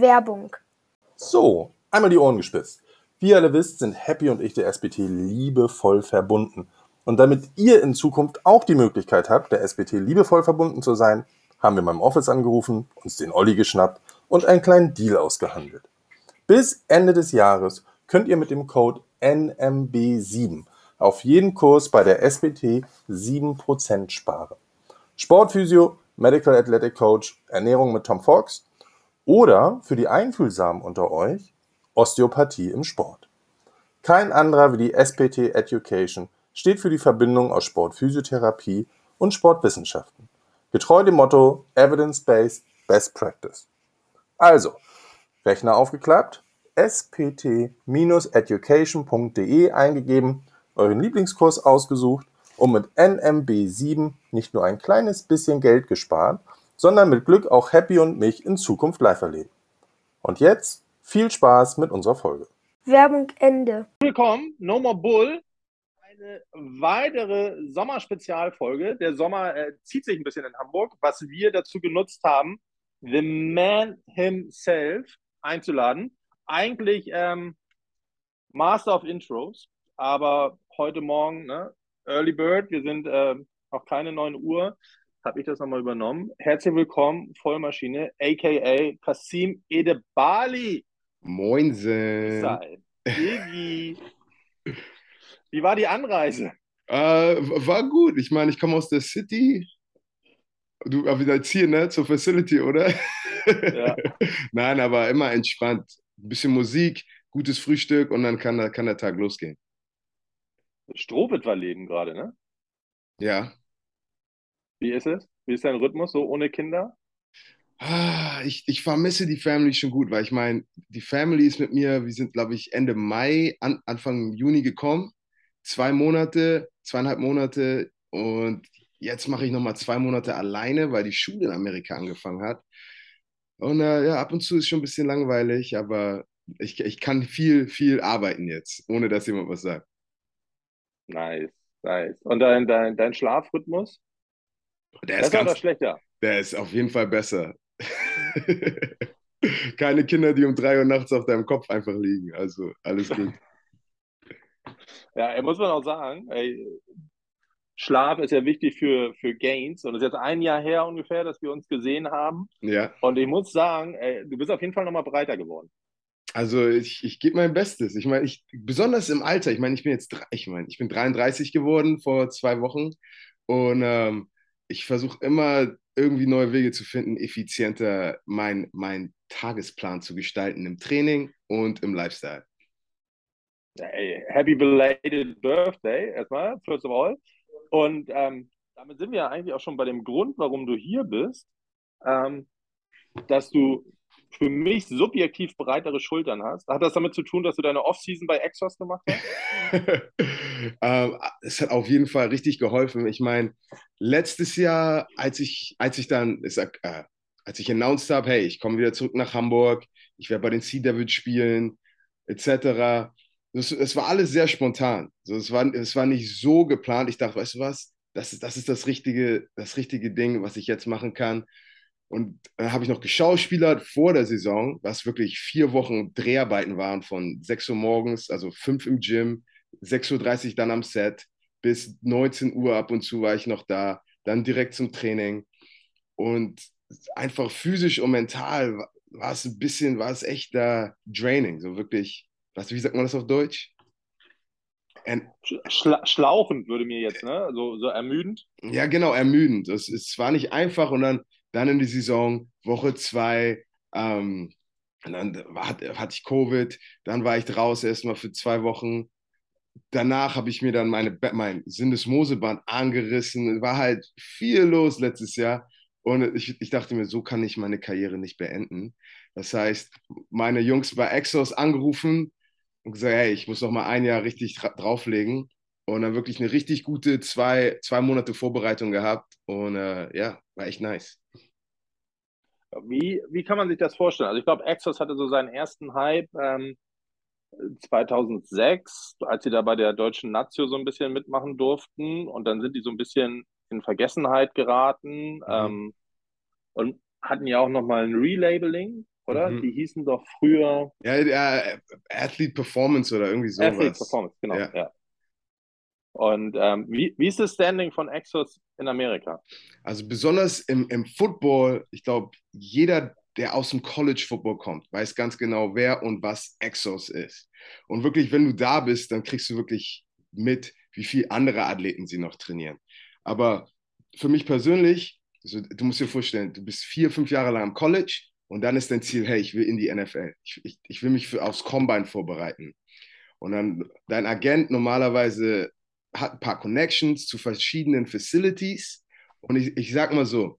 Werbung. So, einmal die Ohren gespitzt. Wie ihr alle wisst, sind Happy und ich der SBT liebevoll verbunden. Und damit ihr in Zukunft auch die Möglichkeit habt, der SBT liebevoll verbunden zu sein, haben wir beim Office angerufen, uns den Olli geschnappt und einen kleinen Deal ausgehandelt. Bis Ende des Jahres könnt ihr mit dem Code NMB7 auf jeden Kurs bei der SBT 7% sparen. Sportphysio, Medical Athletic Coach, Ernährung mit Tom Fox oder für die Einfühlsamen unter euch Osteopathie im Sport. Kein anderer wie die SPT Education steht für die Verbindung aus Sportphysiotherapie und Sportwissenschaften. Getreu dem Motto Evidence-Based Best Practice. Also, Rechner aufgeklappt, spt-education.de eingegeben, euren Lieblingskurs ausgesucht und mit NMB7 nicht nur ein kleines bisschen Geld gespart, sondern mit Glück auch Happy und mich in Zukunft live erleben. Und jetzt viel Spaß mit unserer Folge. Werbung Ende. Willkommen, No More Bull. Eine weitere Sommerspezialfolge. Der Sommer äh, zieht sich ein bisschen in Hamburg, was wir dazu genutzt haben, The Man himself einzuladen. Eigentlich ähm, Master of Intros, aber heute Morgen, ne, Early Bird, wir sind äh, noch keine 9 Uhr, habe ich das nochmal übernommen. Herzlich willkommen, Vollmaschine, aka Kasim Edebali. Moinsen. Sei. Iggy. Wie war die Anreise? Äh, war gut. Ich meine, ich komme aus der City. Du, jetzt hier, ne? Zur Facility, oder? Ja. Nein, aber immer entspannt. Ein bisschen Musik, gutes Frühstück und dann kann, kann der Tag losgehen. War Leben gerade, ne? Ja. Wie ist es? Wie ist dein Rhythmus so ohne Kinder? Ah, ich, ich vermisse die Family schon gut, weil ich meine, die Family ist mit mir, wir sind, glaube ich, Ende Mai, an, Anfang Juni gekommen. Zwei Monate, zweieinhalb Monate und jetzt mache ich nochmal zwei Monate alleine, weil die Schule in Amerika angefangen hat. Und äh, ja, ab und zu ist schon ein bisschen langweilig, aber ich, ich kann viel, viel arbeiten jetzt, ohne dass jemand was sagt. Nice, nice. Und dein, dein, dein Schlafrhythmus? Der ist oder ganz, schlechter? der ist auf jeden Fall besser. Keine Kinder, die um drei Uhr nachts auf deinem Kopf einfach liegen. Also alles gut. Ja, muss man auch sagen, ey, Schlaf ist ja wichtig für, für Gains. Und es ist jetzt ein Jahr her ungefähr, dass wir uns gesehen haben. Ja, Und ich muss sagen, ey, du bist auf jeden Fall nochmal breiter geworden. also ich, ich gebe mein Bestes. Ich meine, ich, besonders im Alter, ich meine, ich bin jetzt, ich meine, ich bin 33 geworden vor zwei Wochen und ähm, ich versuche immer irgendwie neue Wege zu finden, effizienter meinen mein Tagesplan zu gestalten im Training und im Lifestyle. Ja, ey, happy belated birthday erstmal, first of all. Und ähm, damit sind wir ja eigentlich auch schon bei dem Grund, warum du hier bist, ähm, dass du für mich subjektiv breitere Schultern hast. Hat das damit zu tun, dass du deine Offseason bei Exos gemacht hast? ähm, es hat auf jeden Fall richtig geholfen. Ich meine, letztes Jahr, als ich, als ich dann, ich sag, äh, als ich announced habe, hey, ich komme wieder zurück nach Hamburg, ich werde bei den Sea Devils spielen, etc. Das, es war alles sehr spontan. So, es, war, es war nicht so geplant. Ich dachte, weißt du was, das ist, das ist das richtige, das richtige Ding, was ich jetzt machen kann. Und dann habe ich noch geschauspielert vor der Saison, was wirklich vier Wochen Dreharbeiten waren von 6 Uhr morgens, also 5 im Gym, 6.30 Uhr dann am Set, bis 19 Uhr ab und zu war ich noch da, dann direkt zum Training. Und einfach physisch und mental war- es ein bisschen, war es echt da draining, so wirklich, was, wie sagt man das auf Deutsch? En- Schla schlauchend würde mir jetzt, ne? So, so ermüdend. Ja, genau, ermüdend. Es, es war nicht einfach und dann, dann in die Saison, Woche zwei, ähm, dann war, hatte ich Covid, dann war ich draußen erstmal für zwei Wochen. Danach habe ich mir dann meine, mein Syndesmoseband angerissen. War halt viel los letztes Jahr. Und ich, ich dachte mir, so kann ich meine Karriere nicht beenden. Das heißt, meine Jungs bei Exos angerufen und gesagt, hey, ich muss noch mal ein Jahr richtig dra drauflegen. Und dann wirklich eine richtig gute zwei, zwei Monate Vorbereitung gehabt. Und äh, ja, war echt nice. Wie, wie kann man sich das vorstellen? Also ich glaube, Exos hatte so seinen ersten Hype ähm, 2006, als sie da bei der deutschen Nazio so ein bisschen mitmachen durften. Und dann sind die so ein bisschen in Vergessenheit geraten ähm, und hatten ja auch nochmal ein Relabeling. oder? Mhm. Die hießen doch früher. Ja, ja, Athlete Performance oder irgendwie sowas. Athlete Performance, genau. Ja. ja. Und ähm, wie, wie ist das Standing von Exos in Amerika? Also besonders im, im Football, ich glaube, jeder, der aus dem College Football kommt, weiß ganz genau, wer und was Exos ist. Und wirklich, wenn du da bist, dann kriegst du wirklich mit, wie viele andere Athleten sie noch trainieren. Aber für mich persönlich, also du musst dir vorstellen, du bist vier, fünf Jahre lang am College und dann ist dein Ziel, hey, ich will in die NFL. Ich, ich, ich will mich für, aufs Combine vorbereiten. Und dann dein Agent normalerweise hat ein paar Connections zu verschiedenen Facilities. Und ich, ich sag mal so,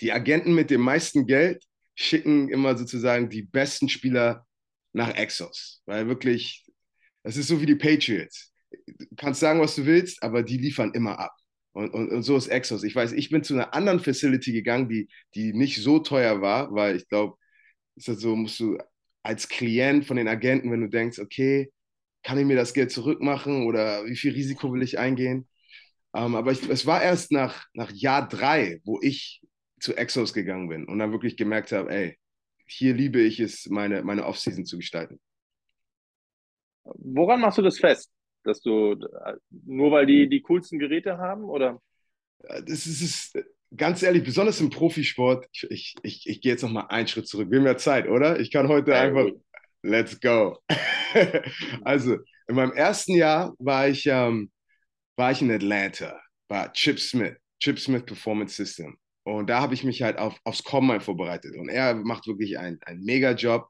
die Agenten mit dem meisten Geld schicken immer sozusagen die besten Spieler nach Exos. Weil wirklich, das ist so wie die Patriots. Du kannst sagen, was du willst, aber die liefern immer ab. Und, und, und so ist Exos. Ich weiß, ich bin zu einer anderen Facility gegangen, die, die nicht so teuer war, weil ich glaube, ist das so, musst du als Klient von den Agenten, wenn du denkst, okay, kann ich mir das Geld zurückmachen oder wie viel Risiko will ich eingehen? Ähm, aber ich, es war erst nach, nach Jahr drei, wo ich zu Exos gegangen bin und dann wirklich gemerkt habe, ey, hier liebe ich es, meine, meine Offseason zu gestalten. Woran machst du das fest? Dass du nur weil die die coolsten Geräte haben oder? Das ist, ist ganz ehrlich, besonders im Profisport. Ich, ich, ich, ich gehe jetzt noch mal einen Schritt zurück. Wir haben ja Zeit, oder? Ich kann heute ja, einfach gut. Let's go. also, in meinem ersten Jahr war ich, ähm, war ich in Atlanta, war Chip Smith, Chip Smith Performance System. Und da habe ich mich halt auf, aufs Combine vorbereitet. Und er macht wirklich einen, einen Mega-Job.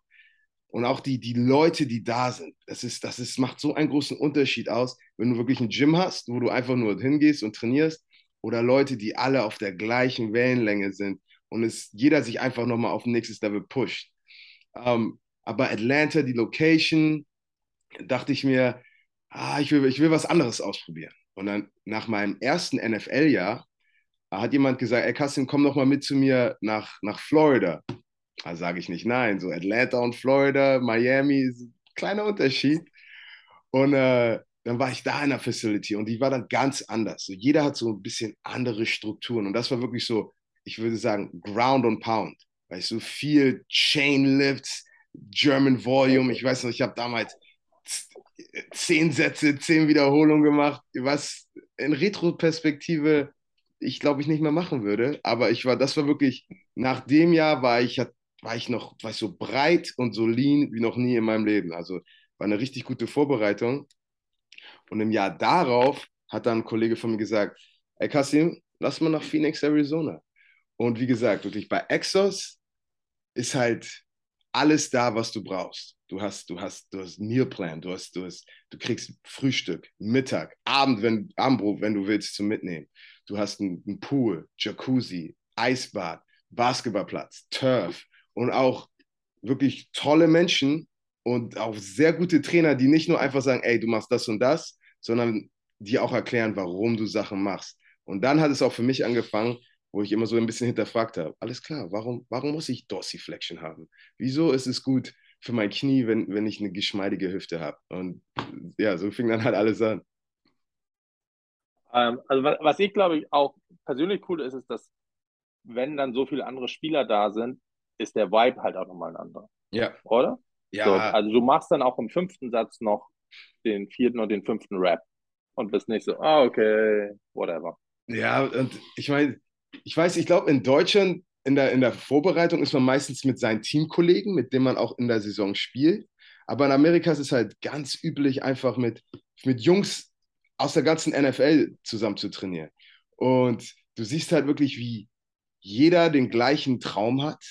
Und auch die, die Leute, die da sind, das, ist, das ist, macht so einen großen Unterschied aus, wenn du wirklich ein Gym hast, wo du einfach nur hingehst und trainierst, oder Leute, die alle auf der gleichen Wellenlänge sind und es jeder sich einfach nochmal auf ein nächstes Level pusht. Ähm, aber Atlanta, die Location, dachte ich mir, ah, ich, will, ich will was anderes ausprobieren. Und dann nach meinem ersten NFL-Jahr hat jemand gesagt, ey Kassim, komm doch mal mit zu mir nach, nach Florida. Da sage ich nicht nein. So Atlanta und Florida, Miami, kleiner Unterschied. Und äh, dann war ich da in der Facility und die war dann ganz anders. So, jeder hat so ein bisschen andere Strukturen. Und das war wirklich so, ich würde sagen, Ground and Pound. Weil so viel Chain Lifts, German Volume. Ich weiß noch, ich habe damals zehn Sätze, zehn Wiederholungen gemacht, was in Retroperspektive ich glaube ich nicht mehr machen würde. Aber ich war, das war wirklich, nach dem Jahr war ich, war ich noch, war ich so breit und so lean wie noch nie in meinem Leben. Also war eine richtig gute Vorbereitung. Und im Jahr darauf hat dann ein Kollege von mir gesagt, ey Kassim, lass mal nach Phoenix, Arizona. Und wie gesagt, wirklich bei Exos ist halt alles da, was du brauchst. Du hast, du hast, du hast Mealplan, du hast, du hast, du kriegst Frühstück, Mittag, Abend, wenn Abendbrot, wenn du willst, zum Mitnehmen. Du hast einen Pool, Jacuzzi, Eisbad, Basketballplatz, Turf und auch wirklich tolle Menschen und auch sehr gute Trainer, die nicht nur einfach sagen, ey, du machst das und das, sondern die auch erklären, warum du Sachen machst. Und dann hat es auch für mich angefangen, wo ich immer so ein bisschen hinterfragt habe. Alles klar, warum, warum muss ich Dorsiflexion haben? Wieso ist es gut für mein Knie, wenn, wenn ich eine geschmeidige Hüfte habe? Und ja, so fing dann halt alles an. Ähm, also was ich glaube ich auch persönlich cool ist, ist, dass wenn dann so viele andere Spieler da sind, ist der Vibe halt auch nochmal ein anderer. Ja. Oder? Ja. So, also du machst dann auch im fünften Satz noch den vierten und den fünften Rap und bist nicht so, ah, okay, whatever. Ja, und ich meine, ich weiß, ich glaube, in Deutschland in der, in der Vorbereitung ist man meistens mit seinen Teamkollegen, mit denen man auch in der Saison spielt. Aber in Amerika ist es halt ganz üblich, einfach mit, mit Jungs aus der ganzen NFL zusammen zu trainieren. Und du siehst halt wirklich, wie jeder den gleichen Traum hat.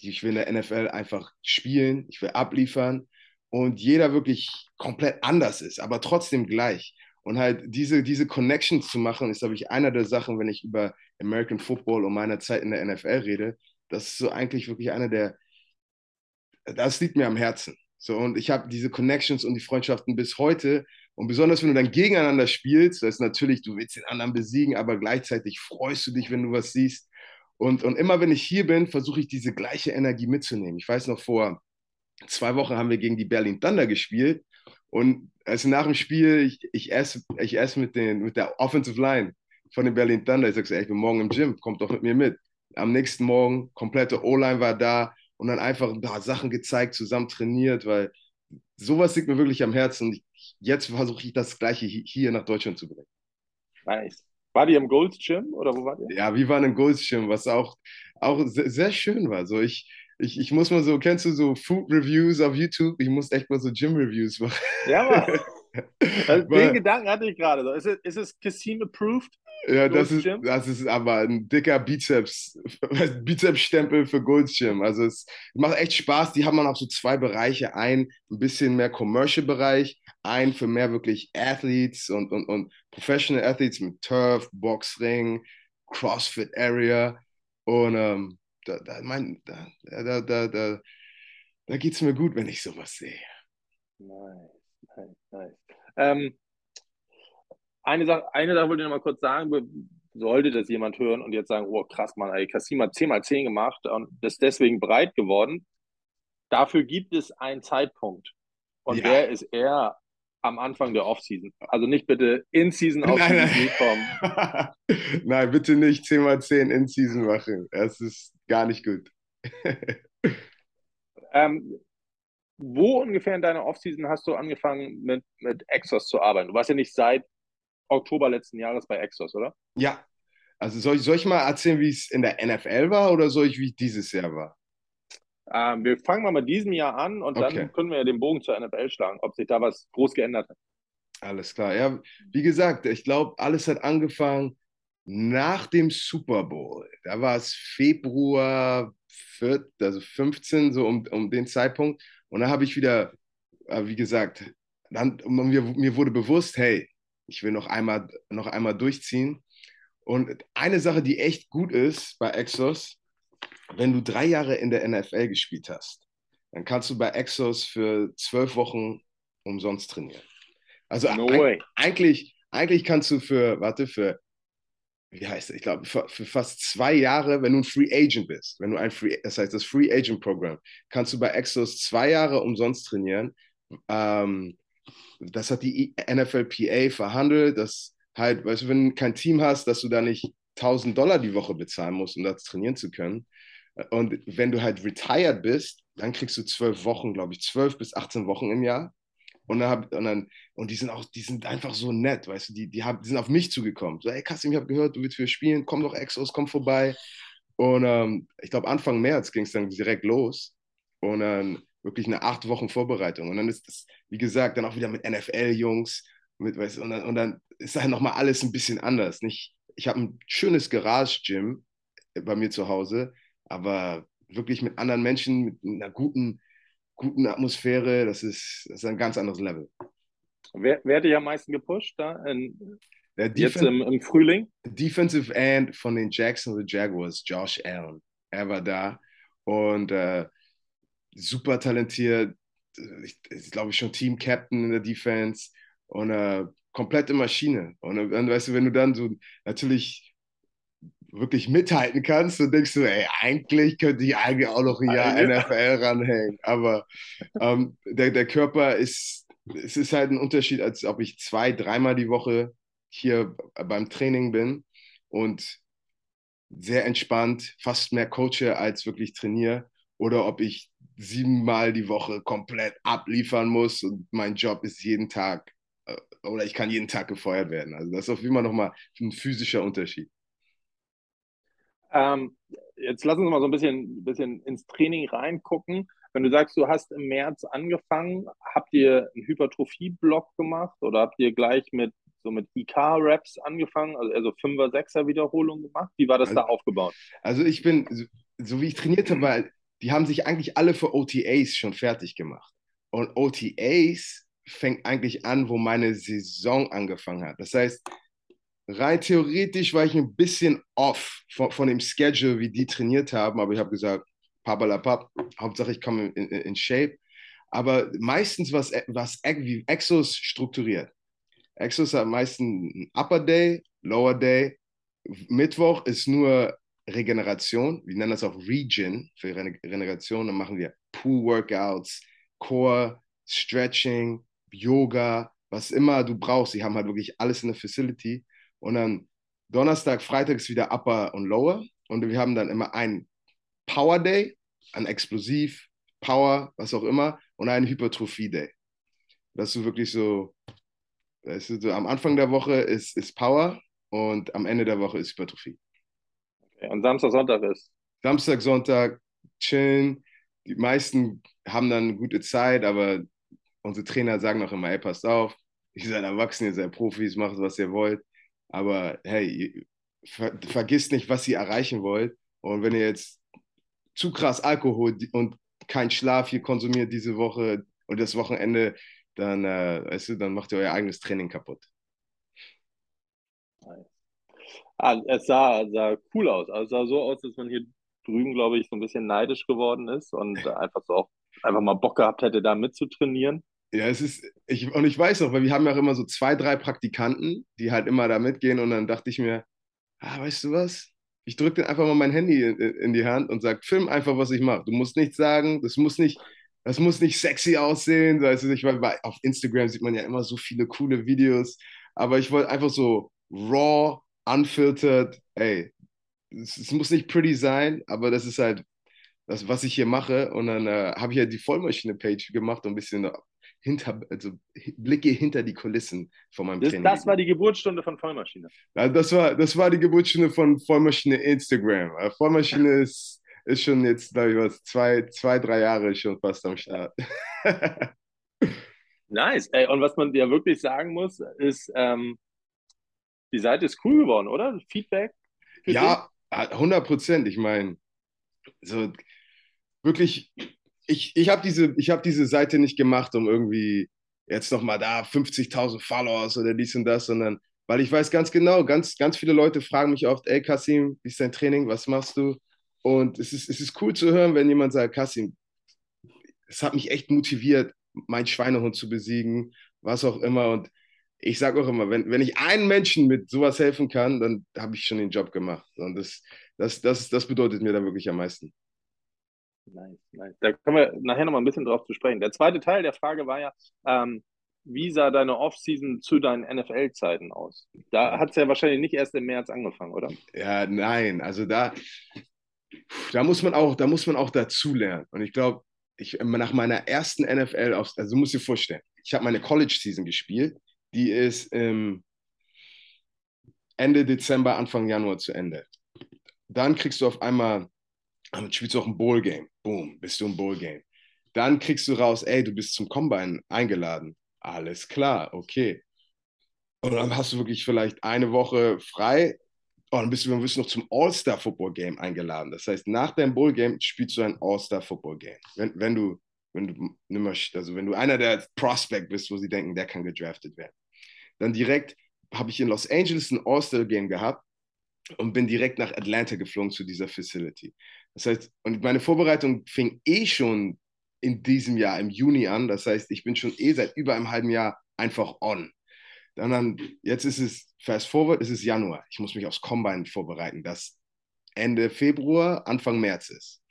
Ich will in der NFL einfach spielen, ich will abliefern und jeder wirklich komplett anders ist, aber trotzdem gleich. Und halt diese, diese Connections zu machen, ist, glaube ich, einer der Sachen, wenn ich über American Football und meine Zeit in der NFL rede. Das ist so eigentlich wirklich einer der, das liegt mir am Herzen. So, und ich habe diese Connections und die Freundschaften bis heute. Und besonders, wenn du dann gegeneinander spielst, das ist natürlich, du willst den anderen besiegen, aber gleichzeitig freust du dich, wenn du was siehst. Und, und immer wenn ich hier bin, versuche ich diese gleiche Energie mitzunehmen. Ich weiß noch, vor zwei Wochen haben wir gegen die Berlin Thunder gespielt und also nach dem Spiel, ich, ich esse ich ess mit, mit der Offensive Line von den Berlin Thunder. Ich sage so, ey, ich bin morgen im Gym, kommt doch mit mir mit. Am nächsten Morgen, komplette O-Line war da und dann einfach ein paar Sachen gezeigt, zusammen trainiert, weil sowas liegt mir wirklich am Herzen. Und jetzt versuche ich das Gleiche hier nach Deutschland zu bringen. Nice. War die im Gold's Gym oder wo war die? Ja, wir waren im Gold's Gym, was auch, auch sehr, sehr schön war. So, ich, ich, ich muss mal so, kennst du so Food Reviews auf YouTube? Ich muss echt mal so Gym Reviews machen. Ja, Mann. Also den Gedanken hatte ich gerade. So. Ist, es, ist es Casino approved? Ja, das ist, das ist aber ein dicker Bizeps, Bizeps-Stempel für Gold's Gym. Also es macht echt Spaß. Die haben dann auch so zwei Bereiche. Ein, ein bisschen mehr Commercial-Bereich, ein für mehr wirklich Athletes und, und, und Professional Athletes mit Turf, Boxring, CrossFit Area. Und ähm, da, da, mein, da, da, da, da, da geht es mir gut, wenn ich sowas sehe. Nice, nice, nice. Ähm, eine Sache, eine Sache wollte ich noch mal kurz sagen, sollte das jemand hören und jetzt sagen, oh krass, Mann, ey, Kassim hat 10 mal 10 gemacht und ist deswegen breit geworden. Dafür gibt es einen Zeitpunkt. Und ja. der ist eher am Anfang der Offseason. Also nicht bitte In-Season auf nein, kommen. nein, bitte nicht 10 mal 10 In-Season machen. Das ist gar nicht gut. ähm, wo ungefähr in deiner Offseason hast du angefangen mit, mit Exos zu arbeiten? Du warst ja nicht seit Oktober letzten Jahres bei Exos, oder? Ja. Also soll ich, soll ich mal erzählen, wie es in der NFL war oder soll ich, wie es dieses Jahr war? Ähm, wir fangen mal mit diesem Jahr an und okay. dann können wir ja den Bogen zur NFL schlagen, ob sich da was groß geändert hat. Alles klar. Ja, wie gesagt, ich glaube, alles hat angefangen nach dem Super Bowl. Da war es Februar 4, also 15, so um, um den Zeitpunkt. Und da habe ich wieder, äh, wie gesagt, dann, mir, mir wurde bewusst, hey, ich will noch einmal, noch einmal durchziehen. Und eine Sache, die echt gut ist bei Exos, wenn du drei Jahre in der NFL gespielt hast, dann kannst du bei Exos für zwölf Wochen umsonst trainieren. Also no ein, eigentlich, eigentlich kannst du für, warte, für, wie heißt es, ich glaube, für, für, fast zwei Jahre, wenn du ein Free Agent bist, wenn du ein Free, das heißt das Free Agent Programm, kannst du bei Exos zwei Jahre umsonst trainieren. Ähm, das hat die NFLPA verhandelt, dass halt, weißt du, wenn du kein Team hast, dass du da nicht 1000 Dollar die Woche bezahlen musst, um das trainieren zu können. Und wenn du halt retired bist, dann kriegst du zwölf Wochen, glaube ich, zwölf bis 18 Wochen im Jahr. Und dann, hab, und, dann, und die sind auch, die sind einfach so nett, weißt du, die, die, hab, die sind auf mich zugekommen. So, ey Kassim, ich habe gehört, du willst für spielen, komm doch Exos, komm vorbei. Und ähm, ich glaube, Anfang März ging es dann direkt los. Und dann wirklich eine acht Wochen Vorbereitung. Und dann ist das, wie gesagt, dann auch wieder mit NFL-Jungs. Mit, weißt, und, dann, und dann ist halt nochmal alles ein bisschen anders. Nicht, ich habe ein schönes Garage-Gym bei mir zu Hause, aber wirklich mit anderen Menschen, mit einer guten, guten Atmosphäre, das ist, das ist ein ganz anderes Level. Wer, wer hat dich am meisten gepusht da in, jetzt im, im, Frühling? Defensive End von den Jacksonville Jaguars, Josh Allen. Er war da und äh, super talentiert. Ich, ich glaube ich schon Team Captain in der Defense und äh, komplette Maschine. Und dann, weißt du, wenn du dann so natürlich wirklich mithalten kannst, dann denkst du, ey, eigentlich könnte ich eigentlich auch noch ein Jahr NFL ranhängen. Aber ähm, der, der Körper ist, es ist halt ein Unterschied, als ob ich zwei, dreimal die Woche hier beim Training bin und sehr entspannt, fast mehr coache als wirklich trainiere oder ob ich siebenmal die Woche komplett abliefern muss und mein Job ist jeden Tag äh, oder ich kann jeden Tag gefeuert werden. Also das ist auf jeden Fall nochmal ein physischer Unterschied. Ähm, jetzt lass uns mal so ein bisschen, bisschen ins Training reingucken. Wenn du sagst, du hast im März angefangen, habt ihr einen Hypertrophie-Block gemacht oder habt ihr gleich mit so mit IK-Raps angefangen, also eher so 5er, 6er Wiederholungen gemacht? Wie war das also, da aufgebaut? Also ich bin, so, so wie ich trainiert habe, die haben sich eigentlich alle für OTAs schon fertig gemacht. Und OTAs fängt eigentlich an, wo meine Saison angefangen hat. Das heißt, rein theoretisch war ich ein bisschen off von, von dem Schedule, wie die trainiert haben, aber ich habe gesagt, papalapap, Hauptsache ich komme in, in, in, Shape. Aber meistens was, was wie Exos strukturiert. Exos hat meistens Upper Day, Lower Day. Mittwoch ist nur Regeneration. Wir nennen das auch Regen für Regeneration. Dann machen wir Pool-Workouts, Core, Stretching, Yoga, was immer du brauchst. Sie haben halt wirklich alles in der Facility. Und dann Donnerstag, Freitag ist wieder Upper und Lower. Und wir haben dann immer einen Power Day an Explosiv, Power, was auch immer, und einen Hypertrophie-Day. Dass du wirklich so, weißt du, am Anfang der Woche ist, ist Power und am Ende der Woche ist Hypertrophie. Und Samstag, Sonntag ist? Samstag, Sonntag chillen. Die meisten haben dann eine gute Zeit, aber unsere Trainer sagen auch immer, ey, passt auf, ihr seid erwachsen, ihr seid Profis, macht was ihr wollt. Aber hey, ver vergisst nicht, was ihr erreichen wollt. Und wenn ihr jetzt zu krass Alkohol und kein Schlaf hier konsumiert diese Woche und das Wochenende, dann, äh, weißt du, dann macht ihr euer eigenes Training kaputt. Ah, es sah, sah cool aus. Also es sah so aus, dass man hier drüben, glaube ich, so ein bisschen neidisch geworden ist und einfach so auch einfach mal Bock gehabt hätte, da mitzutrainieren. Ja, es ist, ich, und ich weiß noch, weil wir haben ja auch immer so zwei, drei Praktikanten, die halt immer da mitgehen und dann dachte ich mir, ah, weißt du was? Ich drücke dir einfach mal mein Handy in, in die Hand und sage, film einfach, was ich mache. Du musst nichts sagen, das muss nicht, das muss nicht sexy aussehen. Weißt du, ich, weil auf Instagram sieht man ja immer so viele coole Videos, aber ich wollte einfach so raw, unfiltered, ey, es, es, muss nicht pretty sein, aber das ist halt das, was ich hier mache. Und dann äh, habe ich ja die Vollmaschine-Page gemacht und ein bisschen hinter, also Blicke hinter die Kulissen von meinem das, Training. Das war die Geburtsstunde von Vollmaschine. Ja, das war, das war die Geburtsstunde von Vollmaschine Instagram. Äh, Vollmaschine ist, ist schon jetzt, glaube ich, was, zwei, zwei, drei Jahre schon fast am Start. nice. Ey, und was man dir wirklich sagen muss, ist, ähm, die Seite ist cool geworden, oder? Feedback? Ja, 100 Prozent. Ich meine, so wirklich, ich, ich habe diese, hab diese Seite nicht gemacht, um irgendwie jetzt nochmal da 50.000 Followers oder dies und das, sondern weil ich weiß ganz genau, ganz, ganz viele Leute fragen mich oft, ey Kasim, wie ist dein Training, was machst du? Und es ist, es ist cool zu hören, wenn jemand sagt, Kasim, es hat mich echt motiviert, meinen Schweinehund zu besiegen, was auch immer. Und ich sage auch immer, wenn, wenn ich einen Menschen mit sowas helfen kann, dann habe ich schon den Job gemacht. Und das, das, das, das bedeutet mir dann wirklich am meisten. Nice, nice. Da können wir nachher noch mal ein bisschen drauf zu sprechen. Der zweite Teil der Frage war ja, ähm, wie sah deine Offseason zu deinen NFL-Zeiten aus? Da hat es ja wahrscheinlich nicht erst im März angefangen, oder? Ja, nein. Also da, da muss man auch, da muss man auch dazu lernen. Und ich glaube, ich, nach meiner ersten NFL, also du musst dir vorstellen, ich habe meine College-Season gespielt die ist ähm, Ende Dezember, Anfang Januar zu Ende. Dann kriegst du auf einmal, spielst du auch ein Bowl-Game. Boom, bist du im Bowl-Game. Dann kriegst du raus, ey, du bist zum Combine eingeladen. Alles klar, okay. Und dann hast du wirklich vielleicht eine Woche frei und dann bist du, dann bist du noch zum All-Star-Football-Game eingeladen. Das heißt, nach deinem Bowl-Game spielst du ein All-Star-Football-Game. Wenn, wenn du, wenn du, also wenn du einer der Prospect bist, wo sie denken, der kann gedraftet werden. Dann direkt habe ich in Los Angeles ein All-Star-Game gehabt und bin direkt nach Atlanta geflogen zu dieser Facility. Das heißt, und meine Vorbereitung fing eh schon in diesem Jahr im Juni an. Das heißt, ich bin schon eh seit über einem halben Jahr einfach on. Dann, dann jetzt ist es fast forward, es ist Januar. Ich muss mich aufs Combine vorbereiten, das Ende Februar, Anfang März ist.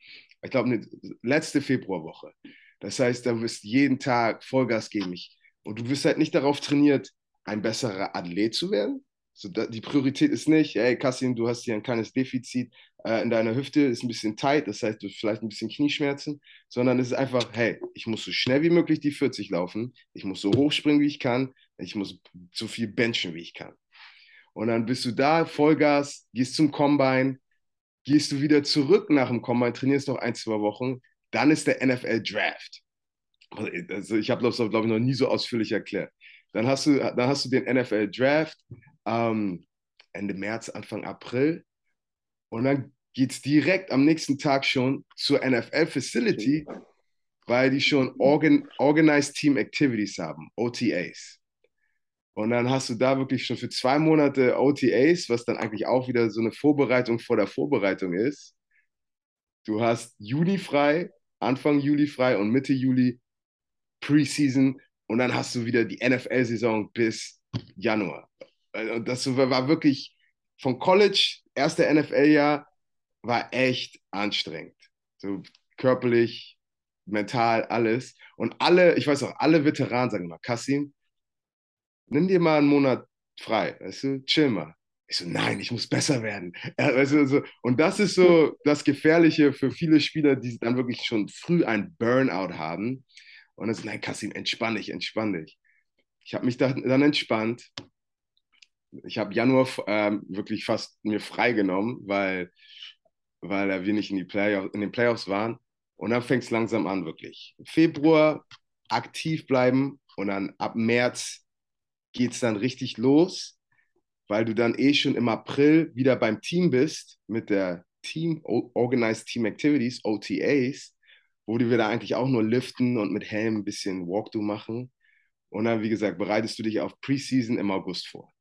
Ich glaube, letzte Februarwoche. Das heißt, da wirst jeden Tag Vollgas geben. Ich, und du wirst halt nicht darauf trainiert, ein besserer Athlet zu werden. So, die Priorität ist nicht, hey Kassim, du hast hier ein kleines Defizit äh, in deiner Hüfte, ist ein bisschen tight, das heißt, du hast vielleicht ein bisschen Knieschmerzen, sondern es ist einfach, hey, ich muss so schnell wie möglich die 40 laufen, ich muss so hoch springen, wie ich kann, ich muss so viel benchen, wie ich kann. Und dann bist du da, Vollgas, gehst zum Combine, gehst du wieder zurück nach dem Combine, trainierst noch ein, zwei Wochen, dann ist der NFL Draft. Also ich habe das, glaube ich, noch nie so ausführlich erklärt. Dann hast du, dann hast du den NFL Draft ähm, Ende März, Anfang April. Und dann geht es direkt am nächsten Tag schon zur NFL Facility, weil die schon Organ Organized Team Activities haben, OTAs. Und dann hast du da wirklich schon für zwei Monate OTAs, was dann eigentlich auch wieder so eine Vorbereitung vor der Vorbereitung ist. Du hast Juni frei, Anfang Juli frei und Mitte Juli Preseason und dann hast du wieder die NFL-Saison bis Januar. Und das war wirklich von College, erste NFL-Jahr, war echt anstrengend. So körperlich, mental, alles. Und alle, ich weiß auch, alle Veteranen sagen immer, Kassim, nimm dir mal einen Monat frei, weißt du, chill mal. Ich so, nein, ich muss besser werden. Ja, weißt du, so, und das ist so das Gefährliche für viele Spieler, die dann wirklich schon früh ein Burnout haben. Und das ist, nein, Kassim, entspann dich, entspann dich. Ich habe mich dann, dann entspannt. Ich habe Januar ähm, wirklich fast mir freigenommen, weil, weil wir nicht in, die Playoff, in den Playoffs waren. Und dann fängt es langsam an, wirklich. Februar aktiv bleiben und dann ab März geht es dann richtig los weil du dann eh schon im April wieder beim Team bist mit der Team Organized Team Activities, OTAs, wo wir da eigentlich auch nur liften und mit Helm ein bisschen Walkthrough machen. Und dann, wie gesagt, bereitest du dich auf Preseason im August vor.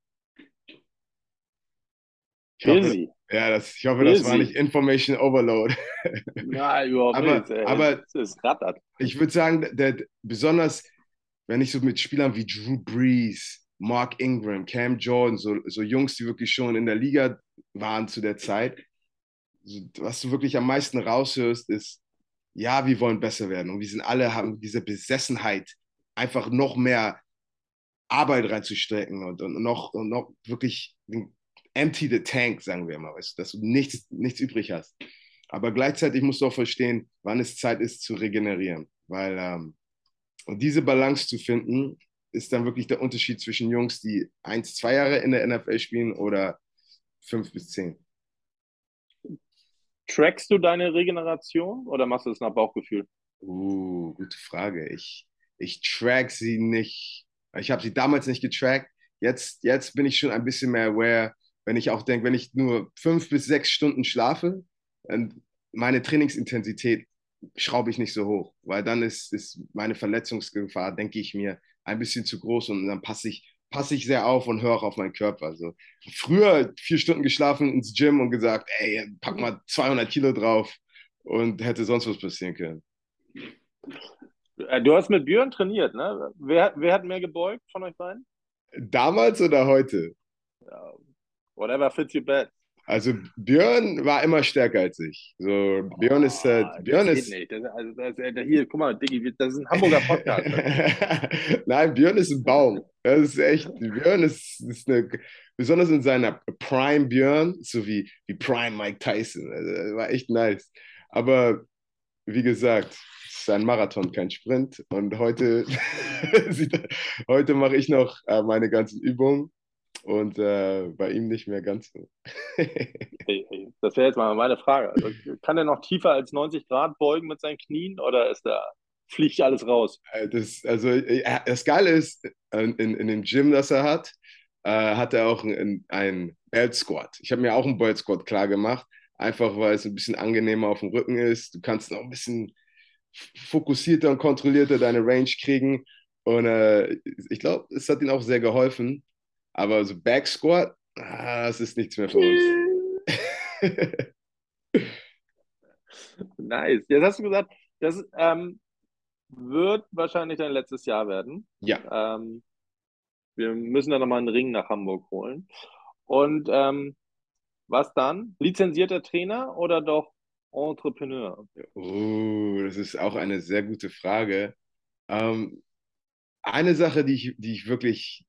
Ich hoffe, ja, das, ich hoffe, das war nicht Information Overload. Nein, überhaupt aber, nicht. Ey. Aber das rattert. ich würde sagen, der, besonders wenn ich so mit Spielern wie Drew Brees, Mark Ingram, Cam Jordan, so, so Jungs, die wirklich schon in der Liga waren zu der Zeit. Was du wirklich am meisten raushörst, ist, ja, wir wollen besser werden. Und wir sind alle, haben diese Besessenheit, einfach noch mehr Arbeit reinzustrecken und, und, noch, und noch wirklich empty the tank, sagen wir mal, weißt, dass du nichts, nichts übrig hast. Aber gleichzeitig musst du auch verstehen, wann es Zeit ist zu regenerieren. Weil ähm, und diese Balance zu finden, ist dann wirklich der Unterschied zwischen Jungs, die eins, zwei Jahre in der NFL spielen oder fünf bis zehn. Trackst du deine Regeneration oder machst du das nach Bauchgefühl? Uh, gute Frage. Ich, ich track sie nicht. Ich habe sie damals nicht getrackt. Jetzt, jetzt bin ich schon ein bisschen mehr aware, wenn ich auch denke, wenn ich nur fünf bis sechs Stunden schlafe, meine Trainingsintensität schraube ich nicht so hoch, weil dann ist, ist meine Verletzungsgefahr, denke ich mir, ein bisschen zu groß und dann passe ich, passe ich sehr auf und höre auch auf meinen Körper. Also früher vier Stunden geschlafen ins Gym und gesagt, ey, pack mal 200 Kilo drauf und hätte sonst was passieren können. Äh, du hast mit Björn trainiert, ne? Wer, wer hat mehr gebeugt von euch beiden? Damals oder heute? Ja, whatever fits you best. Also Björn war immer stärker als ich. So, Björn ist, äh, Oh, Björn ist, nicht. Das, also, das, äh, hier, guck mal, Diggi, das ist ein Hamburger Podcast. Nein, Björn ist ein Baum. Das ist echt, Björn ist, ist eine, besonders in seiner Prime Björn, so wie, wie Prime Mike Tyson. Also, war echt nice. Aber wie gesagt, es ist ein Marathon, kein Sprint. Und heute, heute mache ich noch äh, meine ganzen Übungen und äh, bei ihm nicht mehr ganz so. Hey, hey, das wäre jetzt mal meine Frage. Also, kann er noch tiefer als 90 Grad beugen mit seinen Knien oder ist da, fliegt alles raus? Äh, Das, also, äh, das Geile ist, in, in dem Gym, das er hat, äh, hat er auch einen, einen Belt Squat. Ich habe mir auch einen Belt Squat klar gemacht, einfach weil es ein bisschen angenehmer auf dem Rücken ist. Du kannst noch ein bisschen fokussierter und kontrollierter deine Range kriegen. Und äh, ich glaube, es hat ihm auch sehr geholfen. Aber so Back Squat, ah, das ist nichts mehr für uns. Nice. Jetzt hast du gesagt, das ähm, wird wahrscheinlich dein letztes Jahr werden. ja. Ähm, wir müssen dann nochmal einen Ring nach Hamburg holen. Und ähm, was dann? Lizenzierter Trainer oder doch Entrepreneur? Oh, das ist auch eine sehr gute Frage. Ähm, eine Sache, die ich, die ich wirklich,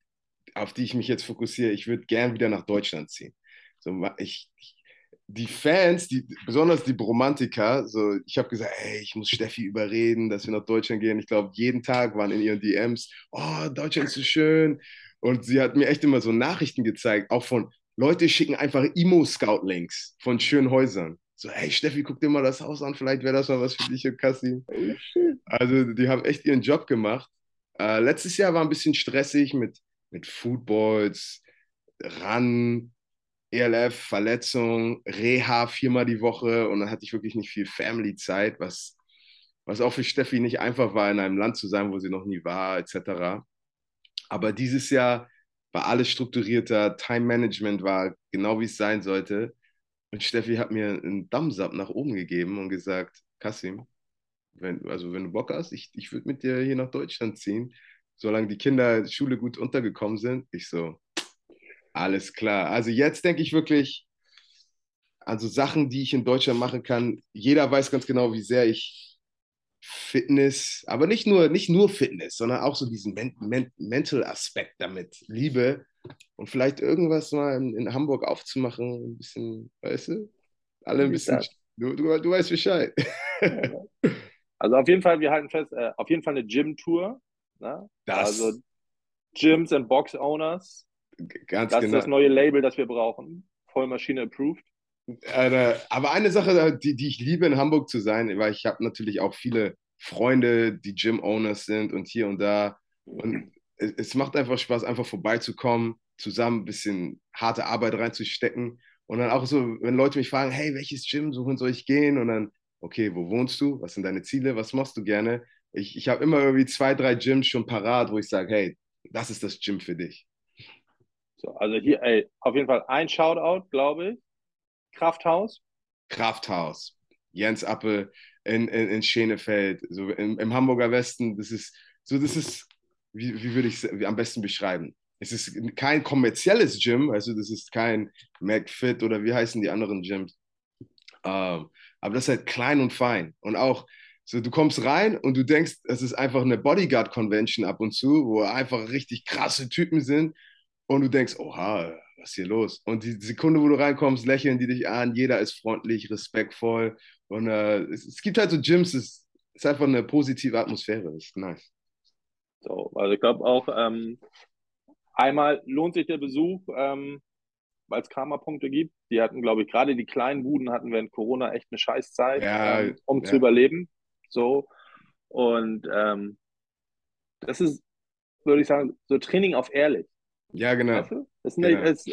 auf die ich mich jetzt fokussiere, ich würde gern wieder nach Deutschland ziehen. So, ich, die Fans, die, besonders die Bromantiker, so, ich habe gesagt, ey, ich muss Steffi überreden, dass wir nach Deutschland gehen. Ich glaube, jeden Tag waren in ihren DMs, oh, Deutschland ist so schön. Und sie hat mir echt immer so Nachrichten gezeigt, auch von Leute schicken einfach Emo-Scout-Links von schönen Häusern. So, hey Steffi, guck dir mal das Haus an, vielleicht wäre das mal was für dich und Kassim. Oh. Also, die haben echt ihren Job gemacht. Äh, letztes Jahr war ein bisschen stressig mit, mit Footballs, Ran, ELF, Verletzung, Reha viermal die Woche und dann hatte ich wirklich nicht viel Family-Zeit, was, was auch für Steffi nicht einfach war, in einem Land zu sein, wo sie noch nie war, etc. Aber dieses Jahr war alles strukturierter, Time-Management war genau wie es sein sollte. Und Steffi hat mir einen Thumbs up nach oben gegeben und gesagt, Kassim, wenn, also wenn du Bock hast, ich, ich würde mit dir hier nach Deutschland ziehen, solange die Kinder in der Schule gut untergekommen sind. Ich so, alles klar. Also jetzt denke ich wirklich, also Sachen, die ich in Deutschland machen kann. Jeder weiß ganz genau, wie sehr ich Fitness, aber nicht nur, nicht nur Fitness, sondern auch so diesen Men Men Mental Aspekt damit liebe und vielleicht irgendwas mal in, in, Hamburg aufzumachen, ein bisschen, weißt du, alle ein bisschen, du, du, du weißt Bescheid. Also auf jeden Fall, wir halten fest, äh, auf jeden Fall eine Gym-Tour. Ne? also Gyms and Box Owners. Ganz das genau. ist das neue Label, das wir brauchen. Vollmaschine approved. Aber eine Sache, die, die ich liebe, in Hamburg zu sein, weil ich habe natürlich auch viele Freunde, die Gym-Owners sind und hier und da. Und es, es macht einfach Spaß, einfach vorbeizukommen, zusammen ein bisschen harte Arbeit reinzustecken. Und dann auch so, wenn Leute mich fragen, hey, welches Gym suchen soll ich gehen? Und dann, okay, wo wohnst du? Was sind deine Ziele? Was machst du gerne? Ich, ich habe immer irgendwie zwei, drei Gyms schon parat, wo ich sage, hey, das ist das Gym für dich. So, also hier, ey, auf jeden Fall ein Shoutout, glaube ich. Krafthaus. Krafthaus. Jens Appel in, in, in Schenefeld, so im, im Hamburger Westen. Das ist so, das ist, wie, wie würde ich es am besten beschreiben? Es ist kein kommerzielles Gym, also das ist kein McFit oder wie heißen die anderen Gyms. Ähm, aber das ist halt klein und fein. Und auch so, du kommst rein und du denkst, es ist einfach eine Bodyguard-Convention ab und zu, wo einfach richtig krasse Typen sind. Und du denkst, oha, was ist hier los? Und die Sekunde, wo du reinkommst, lächeln die dich an, jeder ist freundlich, respektvoll. Und äh, es, es, gibt halt so Gyms, es ist einfach eine positive Atmosphäre, das ist nice. So, also ich glaube auch, ähm, einmal lohnt sich der Besuch, ähm, weil es Karma-Punkte gibt. Die hatten, glaube ich, gerade die kleinen Buden hatten während Corona echt eine Scheißzeit, ja, ähm, um ja. zu überleben. So. Und ähm, das ist, würde ich sagen, so Training auf ehrlich. Ja, genau. Weißt du? ist, nicht, genau. ist,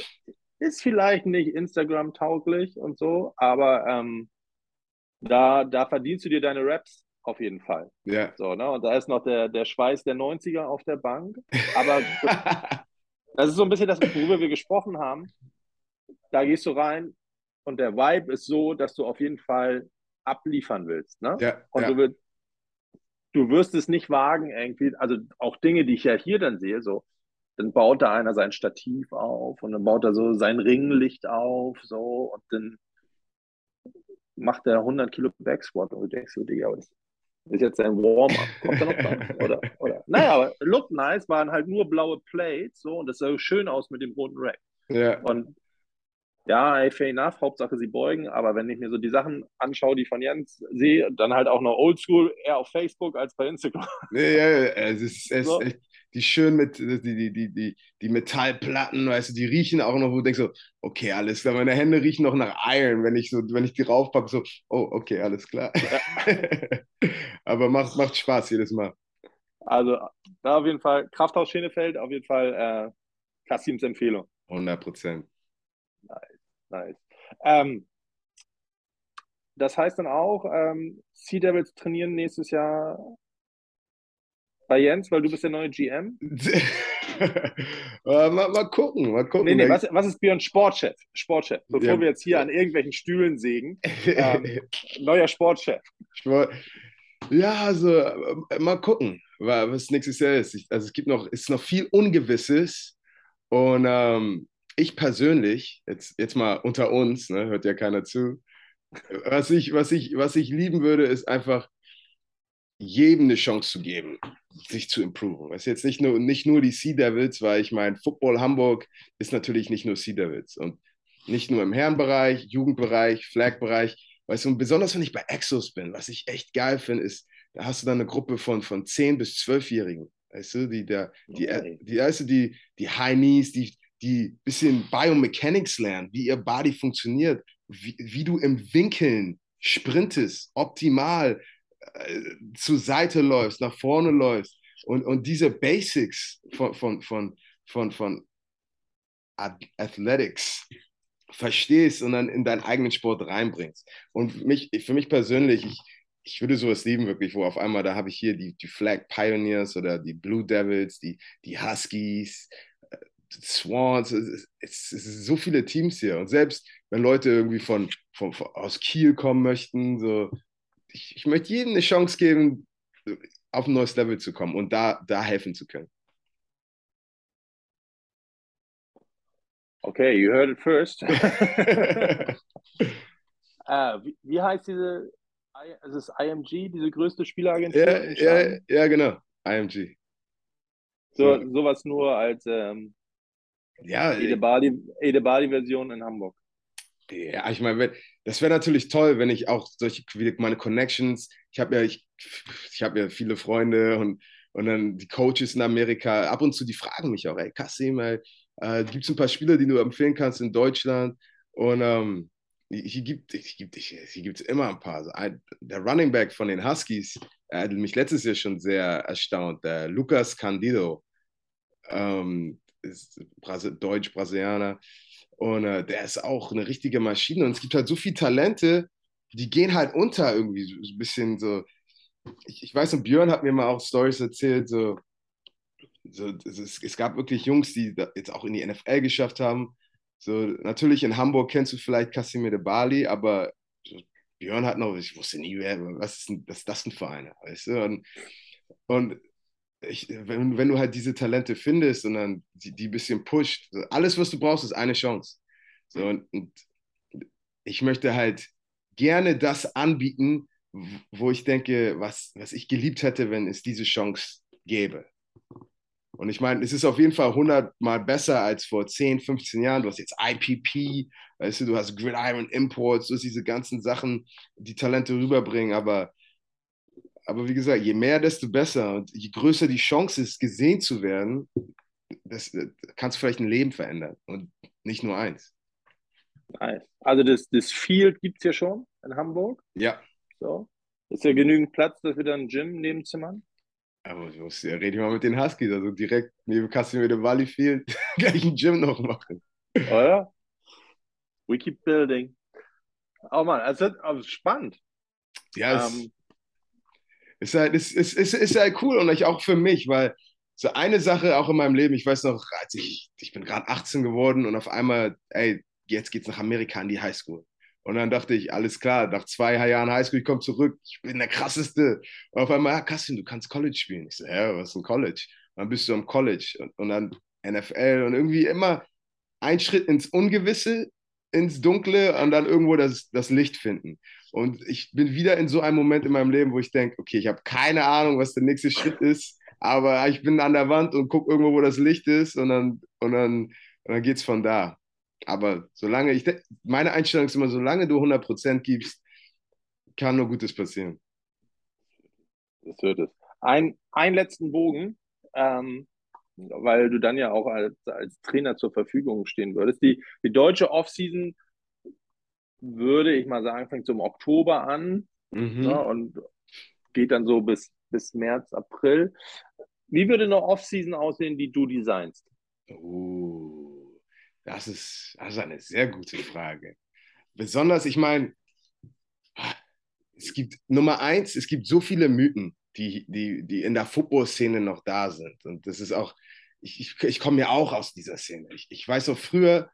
ist vielleicht nicht Instagram-tauglich und so, aber ähm, da, da verdienst du dir deine Raps auf jeden Fall. Ja. So, ne? Und da ist noch der, der Schweiß der 90er auf der Bank. Aber das ist so ein bisschen das, worüber wir gesprochen haben. Da gehst du rein und der Vibe ist so, dass du auf jeden Fall abliefern willst. Ne? Ja, und ja. Du, wirst, du wirst es nicht wagen, irgendwie, also auch Dinge, die ich ja hier dann sehe, so, dann baut da einer sein Stativ auf und dann baut er so sein Ringlicht auf, so, und dann macht er 100 Kilo Backsquat und du denkst so, Digga, das ist jetzt ein Warm-up. Kommt er noch dran? Oder, oder? Naja, aber look nice waren halt nur blaue Plates, so, und das sah schön aus mit dem roten Rack. Ja. Und ja, hey, fair enough, Hauptsache sie beugen, aber wenn ich mir so die Sachen anschaue, die von Jens sehe, dann halt auch noch oldschool, eher auf Facebook als bei Instagram. Ja, ja, es ist, es so. echt, die schön mit, die, die, die, die, die Metallplatten, weißt du, die riechen auch noch, wo du denkst so, okay, alles klar, meine Hände riechen noch nach Iron, wenn ich so, wenn ich die raufpacke, so, oh, okay, alles klar. Ja. aber macht, macht Spaß jedes Mal. Also, da auf jeden Fall, Krafthaus Schenefeld, auf jeden Fall äh, Kassims Empfehlung. 100 Prozent. Nice, nice. Ähm, das heißt dann auch, ähm, Sea Devils trainieren nächstes Jahr bei Jens, weil du bist der neue GM? mal, mal, gucken, mal gucken. Nee, nee, was, was ist Björn Sportchef? Sportchef, bevor ja. wir jetzt hier an irgendwelchen Stühlen sägen. Ähm, neuer Sportchef. Sport. Ja, also äh, mal gucken, was nächstes Jahr ist. Also es gibt noch, ist noch viel Ungewisses und ähm, ich persönlich, jetzt, jetzt mal unter uns, ne, hört ja keiner zu, was ich, was, ich, was ich lieben würde, ist einfach jedem eine Chance zu geben, sich zu improven. Es ist jetzt nicht nur, nicht nur die Sea Devils, weil ich meine, Football Hamburg ist natürlich nicht nur Sea Devils und nicht nur im Herrenbereich, Jugendbereich, Flag-Bereich. Weißt du, und besonders wenn ich bei Exos bin, was ich echt geil finde, ist, da hast du dann eine Gruppe von, von 10- bis 12-Jährigen, weißt du, die, der, die, die, die, weißt du, die, die Heinis, die, die bisschen Biomechanics lernen, wie ihr Body funktioniert, wie, wie du im Winkeln sprintest, optimal äh, zur Seite läufst, nach vorne läufst und, und diese Basics von, von, von, von, von Athletics verstehst und dann in deinen eigenen Sport reinbringst. Und mich, für mich persönlich, ich, ich würde sowas lieben, wirklich, wo auf einmal, da habe ich hier die, die Flag Pioneers oder die Blue Devils, die, die Huskies, Swans, es, es, es sind so viele Teams hier. Und selbst wenn Leute irgendwie von, von, von aus Kiel kommen möchten, so, ich, ich möchte jedem eine Chance geben, auf ein neues Level zu kommen und da, da helfen zu können. Okay, you heard it first. uh, wie, wie, heißt diese Es ist IMG, diese größte Spieleragentur. Ja, Schaden. ja, genau. IMG. So, Ja. sowas nur als ähm, Ja, Edebali-Version in Hamburg. Ja, ich meine, das wäre natürlich toll, wenn ich auch solche wie meine Connections, ich habe ja, ich, ich habe ja viele Freunde und, und dann die Coaches in Amerika, ab und zu, die fragen mich auch, ey, Kassim, ey, äh, gibt es ein paar Spieler, die du empfehlen kannst in Deutschland? Und ähm, hier gibt es hier gibt, hier gibt's immer ein paar. Also der Running Back von den Huskies, hat mich letztes Jahr schon sehr erstaunt, der Lucas Candido, ähm, ist Brasi Deutsch-Brasilianer. Und äh, der ist auch eine richtige Maschine. Und es gibt halt so viele Talente, die gehen halt unter irgendwie. So, so ein bisschen so. Ich, ich weiß, und Björn hat mir mal auch Stories erzählt, so. so es, es gab wirklich Jungs, die jetzt auch in die NFL geschafft haben. So, natürlich in Hamburg kennst du vielleicht Casimir de Bali, aber Björn hat noch, ich wusste nie, wer, was ist, denn, was ist das denn für einer, weißt du? Und, und ich, wenn, wenn du halt diese Talente findest und dann die, die ein bisschen pusht, alles, was du brauchst, ist eine Chance. So, und, und ich möchte halt gerne das anbieten, wo ich denke, was, was ich geliebt hätte, wenn es diese Chance gäbe. Und ich meine, es ist auf jeden Fall 100 Mal besser als vor 10, 15 Jahren. Du hast jetzt IPP, weißt du, du hast Gridiron Imports, du hast diese ganzen Sachen, die Talente rüberbringen. Aber, aber wie gesagt, je mehr, desto besser. Und je größer die Chance ist, gesehen zu werden, das, das kannst du vielleicht ein Leben verändern und nicht nur eins. Nice. Also das, das Field gibt es ja schon in Hamburg. Ja. So. Ist ja genügend Platz, dass wir dann ein Gym nebenzimmern? Aber du musst ja reden mal mit den Huskies, also direkt neben Casimir de Valley Field gleich ein Gym noch machen. Oder? We keep building. Oh Mann, also, also spannend. Ja, Ähm, ist, halt, es ist, ist, ist halt cool und ich auch für mich, weil so eine Sache auch in meinem Leben, ich weiß noch, als ich, ich bin gerade 18 geworden und auf einmal, ey, jetzt geht's nach Amerika an die Highschool. Und dann dachte ich, alles klar, nach zwei Jahren Highschool, ich komme zurück, ich bin der krasseste. Und auf einmal, ja, Kassin, du kannst College spielen. Ich so, hä, was ist ein College? Und dann bist du am College und, und dann NFL und irgendwie immer ein Schritt ins Ungewisse, ins Dunkle und dann irgendwo das, das Licht finden. Und ich bin wieder in so einem Moment in meinem Leben, wo ich denke, okay, ich habe keine Ahnung, was der nächste Schritt ist, aber ich bin an der Wand und gucke irgendwo, wo das Licht ist und dann, und dann, und dann geht es von da. Aber solange ich, meine Einstellung ist immer, solange du 100% gibst, kann nur Gutes passieren. Das wird es. Ein, einen letzten Bogen, ähm, weil du dann ja auch als, als Trainer zur Verfügung stehen würdest. Die, die deutsche Offseason würde ich mal sagen, fängt so im Oktober an Mhm. ne, und geht dann so bis, bis März, April. Wie würde eine Offseason aussehen, die du designst? Oh, das ist, das ist eine sehr gute Frage. Besonders, ich meine, es gibt Nummer eins, es gibt so viele Mythen, die, die, die in der Football-Szene noch da sind. Und das ist auch, ich, ich, ich komme ja auch aus dieser Szene. Ich, ich weiß auch früher,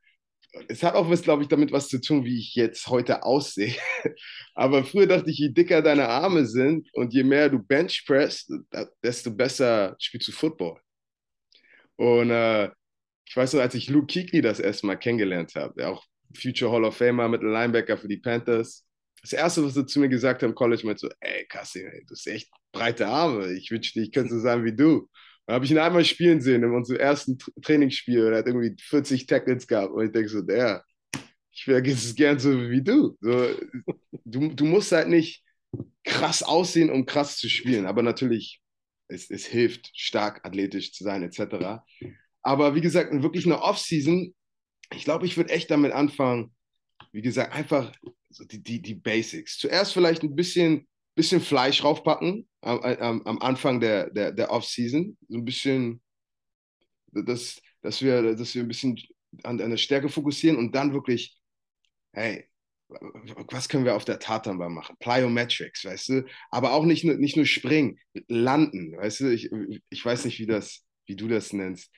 es hat auch was, glaube ich, damit was zu tun, wie ich jetzt heute aussehe. Aber früher dachte ich, je dicker deine Arme sind und je mehr du Benchpress, desto besser spielst du Football. Und äh, ich weiß noch, als ich Luke Kuechly das erste Mal kennengelernt habe, der auch Future Hall of Famer mit Linebacker für die Panthers. Das erste, was er zu mir gesagt hat im College, meinte so, ey, Kassi, ey, du hast echt breite Arme. Ich wünschte, ich könnte so sein wie du. Dann habe ich ihn einmal spielen sehen in unserem ersten Tra Trainingsspiel. Er hat irgendwie 40 Tackles gehabt. Und ich denke so, der, ich wäre es gern so wie du. So, du. Du musst halt nicht krass aussehen, um krass zu spielen. Aber natürlich, es, es hilft, stark athletisch zu sein, etc. Aber wie gesagt, wirklich eine Offseason, ich glaube, ich würde echt damit anfangen, wie gesagt, einfach so die, die, die Basics. Zuerst vielleicht ein bisschen, bisschen Fleisch raufpacken am, am, am Anfang der, der, der Offseason. So ein bisschen, dass, dass, wir, dass wir ein bisschen an, an der Stärke fokussieren und dann wirklich, hey, was können wir auf der Tatanbahn machen? Plyometrics, weißt du? Aber auch nicht nur, nicht nur springen, landen, weißt du? Ich, ich weiß nicht, wie, das, wie du das nennst.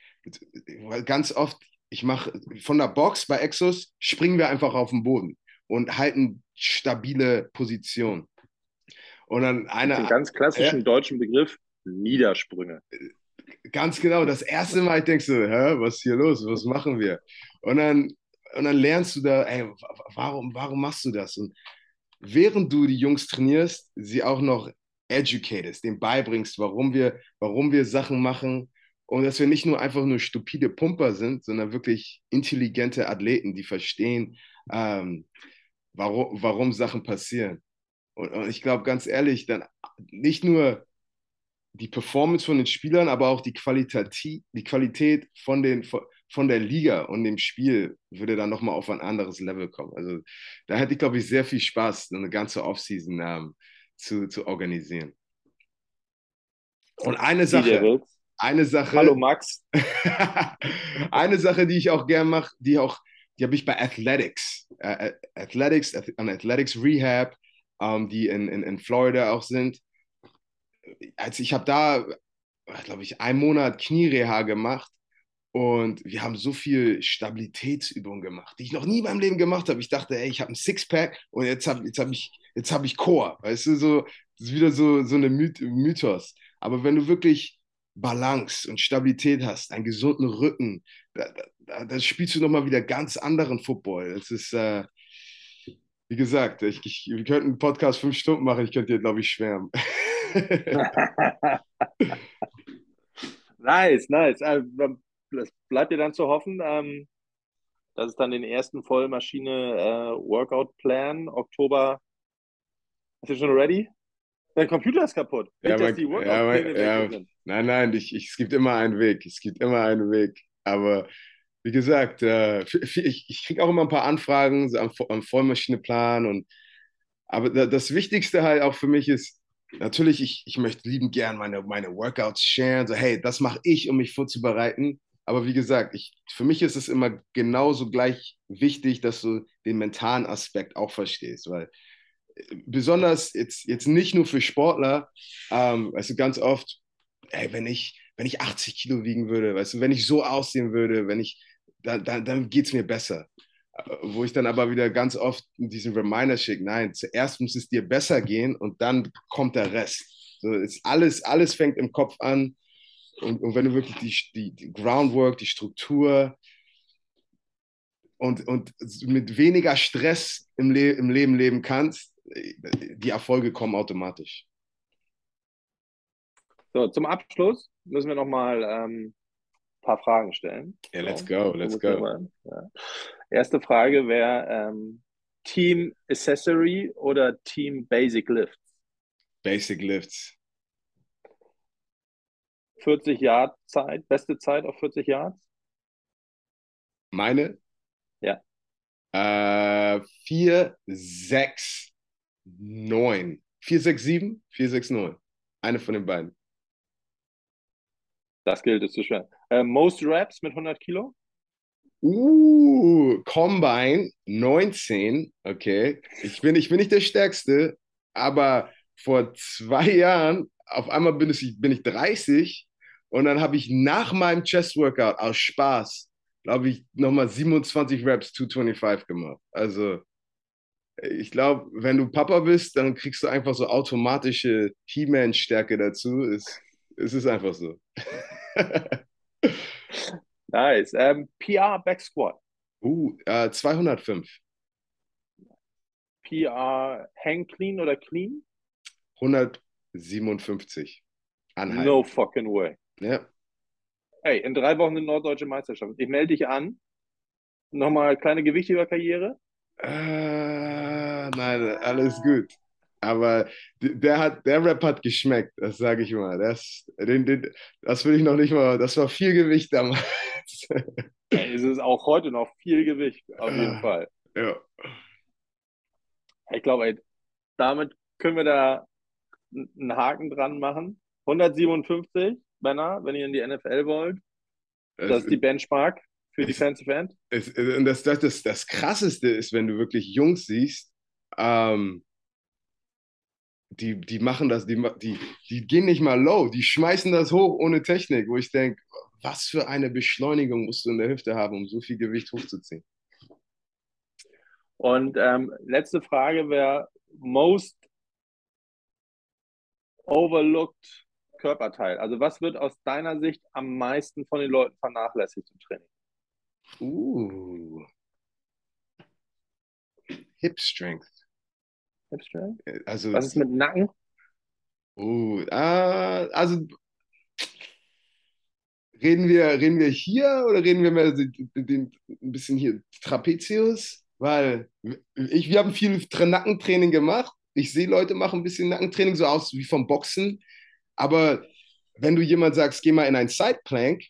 Ganz oft, ich mache von der Box bei Exos, springen wir einfach auf den Boden und halten stabile Position. Und dann einer. Den ganz klassischen äh, deutschen Begriff Niedersprünge. Ganz genau. Das erste Mal, ich denke so, hä, was ist hier los? Was machen wir? Und dann, und dann lernst du da, ey, warum, warum machst du das? Und während du die Jungs trainierst, sie auch noch educatest, dem beibringst, warum wir, warum wir Sachen machen und dass wir nicht nur einfach nur stupide Pumper sind, sondern wirklich intelligente Athleten, die verstehen, ähm, warum, warum Sachen passieren. Und, und ich glaube, ganz ehrlich, dann nicht nur die Performance von den Spielern, aber auch die, Qualität, die Qualität von, den, von der Liga und dem Spiel würde dann nochmal auf ein anderes Level kommen. Also da hätte ich, glaube ich, sehr viel Spaß, eine ganze Offseason ähm, zu, zu organisieren. Und eine Sache, eine Sache. Hallo Max. eine Sache, die ich auch gern mache, die auch, die habe ich bei Athletics, äh, Athletics, an Athletics Rehab, ähm, die in, in, in Florida auch sind. Also ich habe da, glaube ich, einen Monat Kniereha gemacht und wir haben so viel Stabilitätsübungen gemacht, die ich noch nie in meinem Leben gemacht habe. Ich dachte, ey, ich habe ein Sixpack und jetzt habe jetzt hab ich, hab ich Core. Weißt du, so, das ist wieder so, so eine Mythos. Aber wenn du wirklich Balance und Stabilität hast, einen gesunden Rücken, da, da, da spielst du nochmal wieder ganz anderen Football. Das ist, äh, wie gesagt, ich, ich, wir könnten einen Podcast fünf Stunden machen, ich könnte dir, glaube ich, schwärmen. nice, nice. Es bleibt dir dann zu hoffen, ähm, dass es dann den ersten Vollmaschine-Workout-Plan äh, Oktober. Ist du schon ready? Dein Computer ist kaputt. Ja, mein, ja, mein, ja, nein, nein, ich, ich, es gibt immer einen Weg. Es gibt immer einen Weg. Aber wie gesagt, äh, ich, kriege auch immer ein paar Anfragen so am, Vollmaschineplan. Und, aber das Wichtigste halt auch für mich ist, natürlich, ich, ich möchte lieben gern meine, meine Workouts sharen. So, hey, das mache ich, um mich vorzubereiten. Aber wie gesagt, ich, für mich ist es immer genauso gleich wichtig, dass du den mentalen Aspekt auch verstehst, weil besonders jetzt, jetzt nicht nur für Sportler, ähm, weißt du, ganz oft, ey, wenn ich, wenn ich 80 Kilo wiegen würde, weißt du, wenn ich so aussehen würde, wenn ich, dann, dann, dann geht es mir besser. Äh, wo ich dann aber wieder ganz oft diesen Reminder schicke, nein, zuerst muss es dir besser gehen und dann kommt der Rest. So, ist alles, alles fängt im Kopf an. Und, und wenn du wirklich die, die, die Groundwork, die Struktur, und, und mit weniger Stress im, Le im Leben leben kannst, die Erfolge kommen automatisch. So, zum Abschluss müssen wir noch mal ähm, paar Fragen stellen. Ja, let's go, let's go. Ja. Erste Frage wäre ähm, Team Accessory oder Team Basic Lifts? Basic Lifts. 40 Yard Zeit, beste Zeit auf 40 Yards? Meine? Ja. Äh, 4, 6, 9. 467, 469. Eine von den beiden. Das gilt, ist zu schwer. Äh, most Reps mit 100 Kilo? Uh, Combine 19. Okay. Ich bin, ich bin nicht der Stärkste, aber vor zwei Jahren, auf einmal bin ich, bin ich 30 und dann habe ich nach meinem Chest Workout aus Spaß, glaube ich, nochmal 27 Reps 225 gemacht. Also ich glaube, wenn du Papa bist, dann kriegst du einfach so automatische He-Man-Stärke dazu. Es, es ist einfach so. nice. Ähm, PR Back Squat. Uh, äh, 205. PR Hang Clean oder Clean? 157. Anhalten. No fucking way. Ja. Hey, in drei Wochen eine norddeutsche Meisterschaft. Ich melde dich an. Nochmal kleine Gewichtheberkarriere. Äh, nein, alles gut. Aber der, hat, der Rap hat geschmeckt, das sage ich mal. Das, den, den, das will ich noch nicht mal, das war viel Gewicht damals. Ja, es ist auch heute noch viel Gewicht, auf jeden ah, Fall. Ja. Ich glaube, damit können wir da einen Haken dran machen. 157 Männer, wenn ihr in die NFL wollt. Das ist die Benchmark für Defensive End. Es, und das, das, das, das Krasseste ist, wenn du wirklich Jungs siehst, ähm, die, die machen das, die, die, die gehen nicht mal low, die schmeißen das hoch ohne Technik, wo ich denke, was für eine Beschleunigung musst du in der Hüfte haben, um so viel Gewicht hochzuziehen. Und ähm, letzte Frage wäre, most overlooked Körperteil. Also was wird aus deiner Sicht am meisten von den Leuten vernachlässigt im Training? Uh. Hip strength. Hip Strength? Also, Was ist mit Nacken? oh, ah, also reden wir, reden wir hier oder reden wir mehr den, den, ein bisschen hier Trapezius? Weil ich, wir haben viel Tra- Nackentraining gemacht. Ich sehe Leute machen ein bisschen Nackentraining, so aus wie vom Boxen. Aber wenn du jemand sagst, geh mal in ein Sideplank,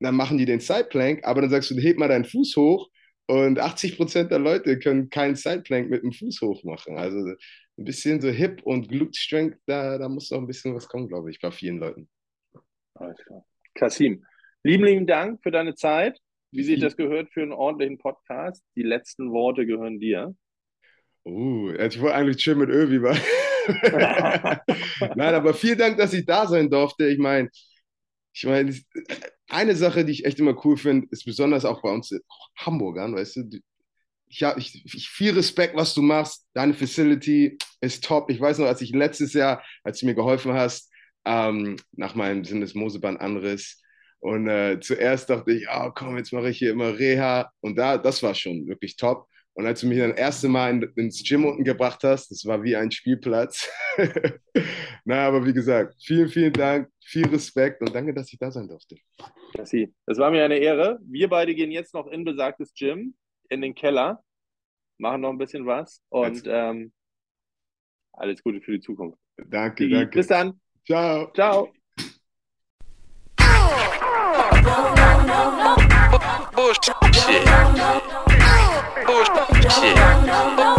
dann machen die den Sideplank, aber dann sagst du, heb mal deinen Fuß hoch und 80% der Leute können keinen Sideplank mit dem Fuß hoch machen. Also ein bisschen so Hip und Glute Strength, da, da muss noch ein bisschen was kommen, glaube ich, bei vielen Leuten. Alles klar. Kasim, lieben, lieben Dank für deine Zeit. Wie sich das gehört für einen ordentlichen Podcast? Die letzten Worte gehören dir. Uh, ich wollte eigentlich chill mit Övi, wa? Nein, aber vielen Dank, dass ich da sein durfte. Ich meine, ich meine, eine Sache, die ich echt immer cool finde, ist besonders auch bei uns Hamburgern, weißt du, ich habe ich, ich viel Respekt, was du machst. Deine Facility ist top. Ich weiß noch, als ich letztes Jahr, als du mir geholfen hast, ähm, nach meinem Sinnesmoseband-Anriss, und äh, zuerst dachte ich, oh, komm, jetzt mache ich hier immer Reha. Und da, das war schon wirklich top. Und als du mich dann das erste Mal in, ins Gym unten gebracht hast, das war wie ein Spielplatz. Na, aber wie gesagt, vielen, vielen Dank, viel Respekt und danke, dass ich da sein durfte. Merci. Das war mir eine Ehre. Wir beide gehen jetzt noch in besagtes Gym, in den Keller, machen noch ein bisschen was und ähm, alles Gute für die Zukunft. Danke, Digi, danke. Bis dann. Ciao. Ciao. Bullshit. Bullshit. 是